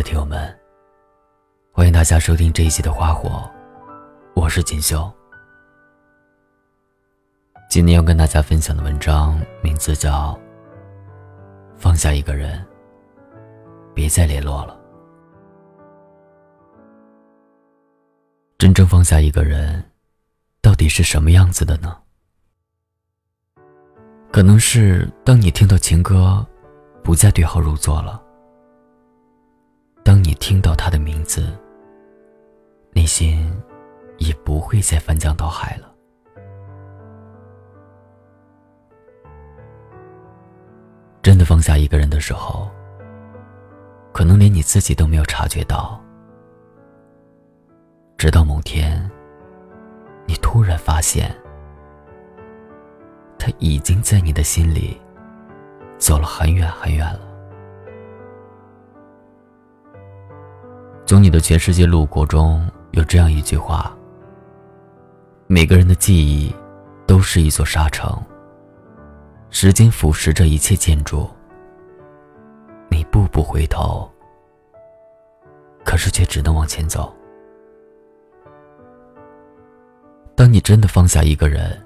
的听友们，欢迎大家收听这一期的《花火》，我是锦绣。今天要跟大家分享的文章名字叫《放下一个人，别再联络了》。真正放下一个人，到底是什么样子的呢？可能是当你听到情歌，不再对号入座了。当你听到他的名字，内心也不会再翻江倒海了。真的放下一个人的时候，可能连你自己都没有察觉到，直到某天，你突然发现，他已经在你的心里走了很远很远了。从你的全世界路过中有这样一句话：每个人的记忆都是一座沙城，时间腐蚀着一切建筑。你步步回头，可是却只能往前走。当你真的放下一个人、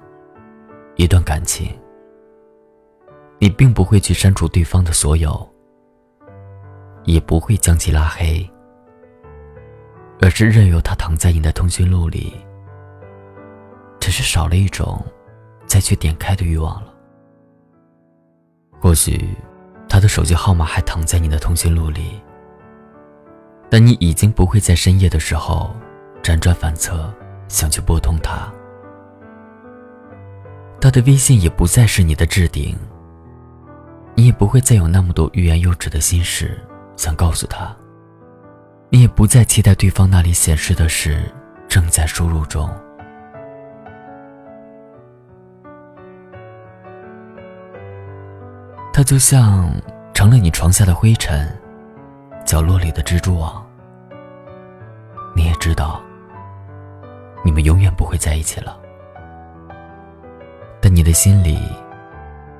一段感情，你并不会去删除对方的所有，也不会将其拉黑。而是任由他躺在你的通讯录里，只是少了一种再去点开的欲望了。或许他的手机号码还躺在你的通讯录里，但你已经不会在深夜的时候辗转反侧想去拨通他。他的微信也不再是你的置顶，你也不会再有那么多欲言又止的心事想告诉他。你也不再期待对方那里显示的是正在输入中。他就像成了你床下的灰尘，角落里的蜘蛛网。你也知道，你们永远不会在一起了。但你的心里，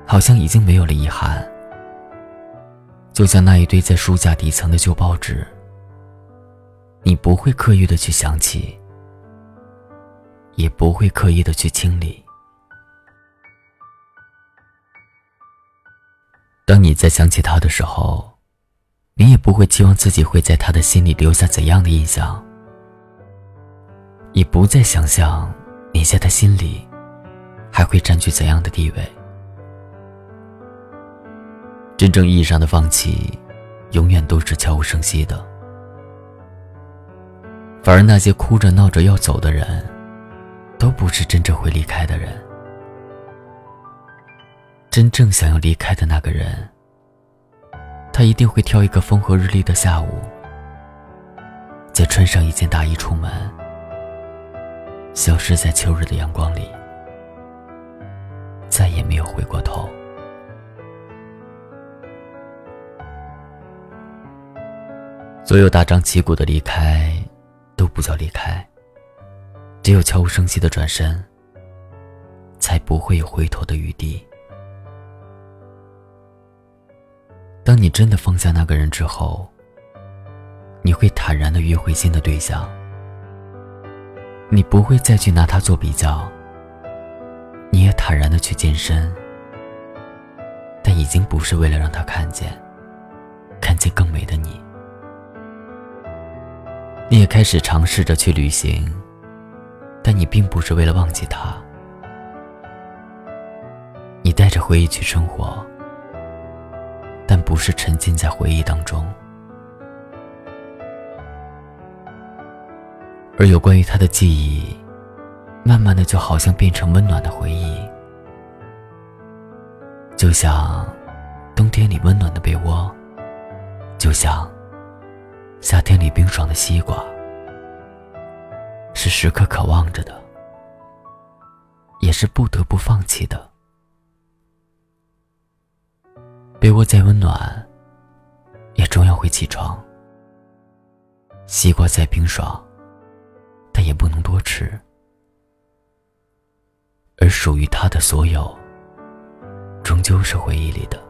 好像已经没有了遗憾，就像那一堆在书架底层的旧报纸。你不会刻意的去想起，也不会刻意的去清理。当你在想起他的时候，你也不会期望自己会在他的心里留下怎样的印象，也不再想象你在他心里还会占据怎样的地位。真正意义上的放弃，永远都是悄无声息的。反而那些哭着闹着要走的人，都不是真正会离开的人。真正想要离开的那个人，他一定会挑一个风和日丽的下午，再穿上一件大衣出门，消失在秋日的阳光里，再也没有回过头。所有大张旗鼓的离开。不叫离开，只有悄无声息的转身，才不会有回头的余地。当你真的放下那个人之后，你会坦然的约会新的对象，你不会再去拿他做比较，你也坦然的去健身，但已经不是为了让他看见，看见更美的你。你也开始尝试着去旅行，但你并不是为了忘记他。你带着回忆去生活，但不是沉浸在回忆当中。而有关于他的记忆，慢慢的就好像变成温暖的回忆，就像冬天里温暖的被窝，就像。夏天里冰爽的西瓜，是时刻渴望着的，也是不得不放弃的。被窝再温暖，也终要会起床。西瓜再冰爽，但也不能多吃。而属于他的所有，终究是回忆里的。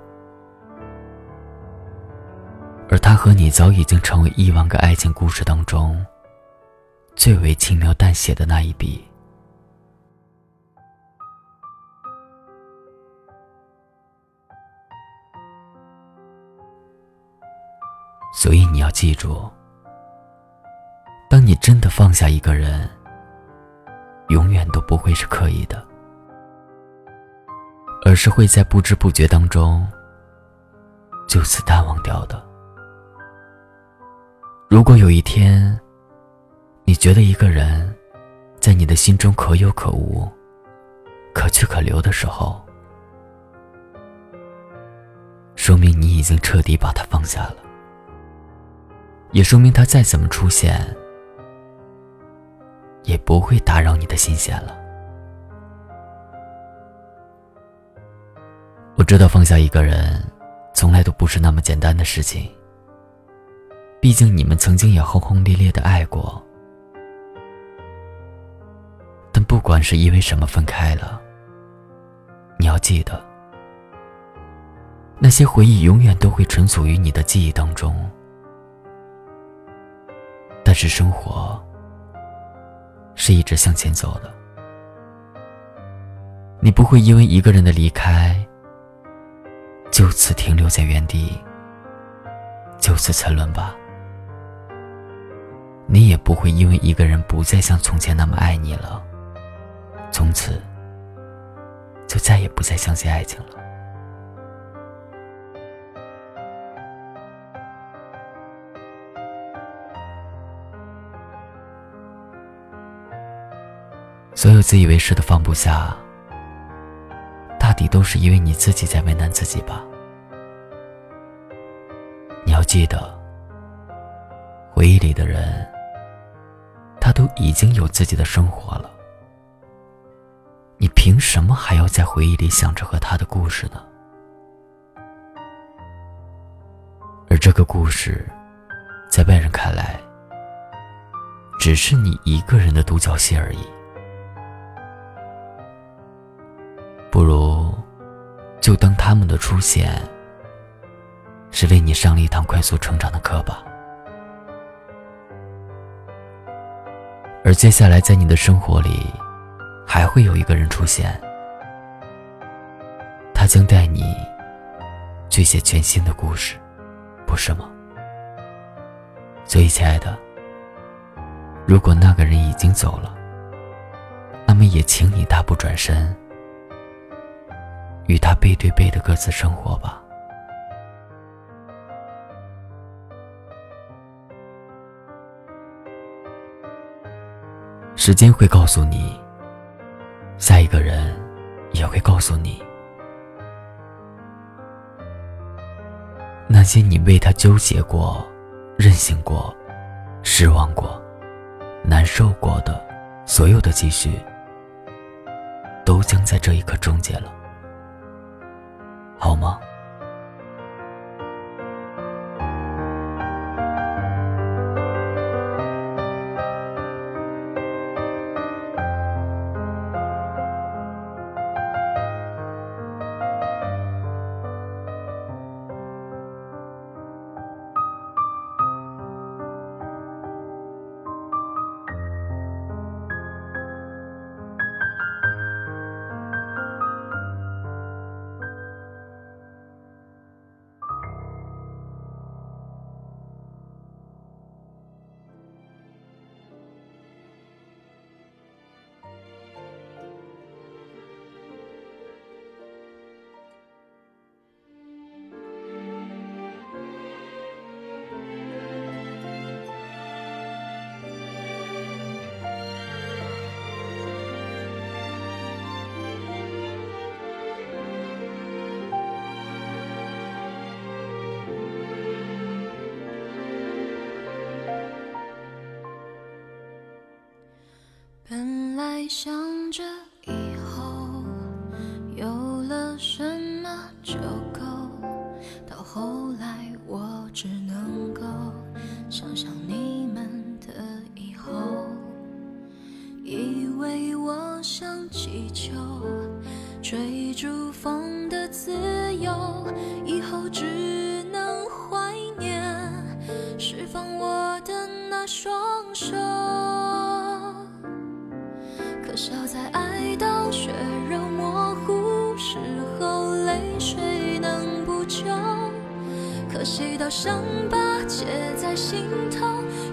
而他。和你早已经成为亿万个爱情故事当中最为轻描淡写的那一笔。所以你要记住，当你真的放下一个人，永远都不会是刻意的，而是会在不知不觉当中就此淡忘掉的。如果有一天，你觉得一个人在你的心中可有可无、可去可留的时候，说明你已经彻底把他放下了。也说明他再怎么出现，也不会打扰你的心弦了。我知道放下一个人，从来都不是那么简单的事情。毕竟你们曾经也轰轰烈烈的爱过，但不管是因为什么分开了，你要记得，那些回忆永远都会存储于你的记忆当中。但是生活是一直向前走的，你不会因为一个人的离开就此停留在原地，就此沉沦吧。你也不会因为一个人不再像从前那么爱你了，从此就再也不再相信爱情了。所有自以为是的放不下，大抵都是因为你自己在为难自己吧。你要记得，回忆里的人，都已经有自己的生活了，你凭什么还要在回忆里想着和他的故事呢？而这个故事，在外人看来，只是你一个人的独角戏而已。不如，就当他们的出现是为你上了一堂快速成长的课吧。而接下来，在你的生活里，还会有一个人出现，他将带你去写全新的故事，不是吗？所以，亲爱的，如果那个人已经走了，那么也请你大步转身。与他背对背的各自生活吧。时间会告诉你，下一个人也会告诉你，那些你为他纠结过、任性过、失望过、难受过的所有的积蓄，都将在这一刻终结了。好吗？想着以后有了什么就够，到后到血肉模糊时候，泪水能不求？可惜到伤疤结在心头，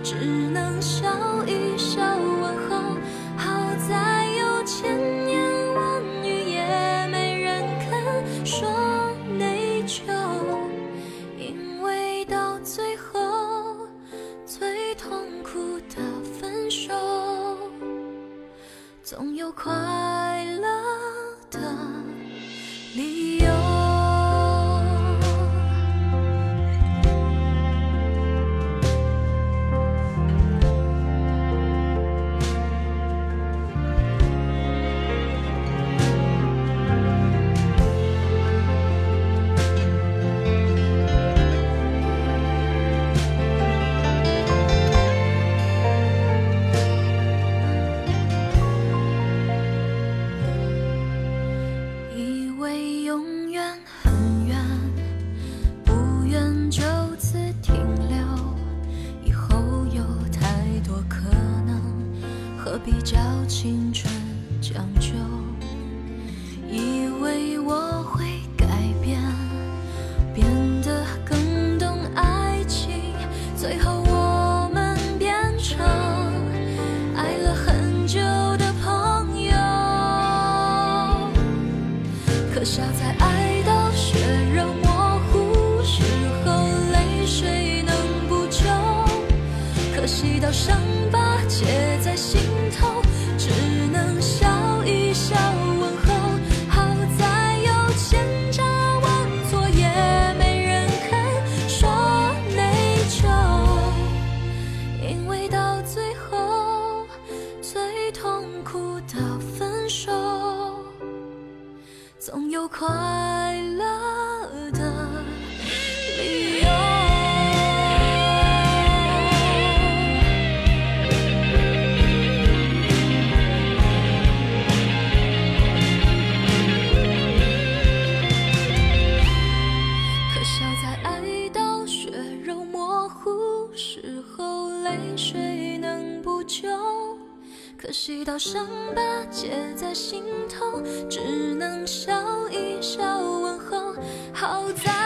只能笑一笑问候。好在有千言万语，也没人肯说内疚，因为到最后，最痛苦的分手。总有快乐。好在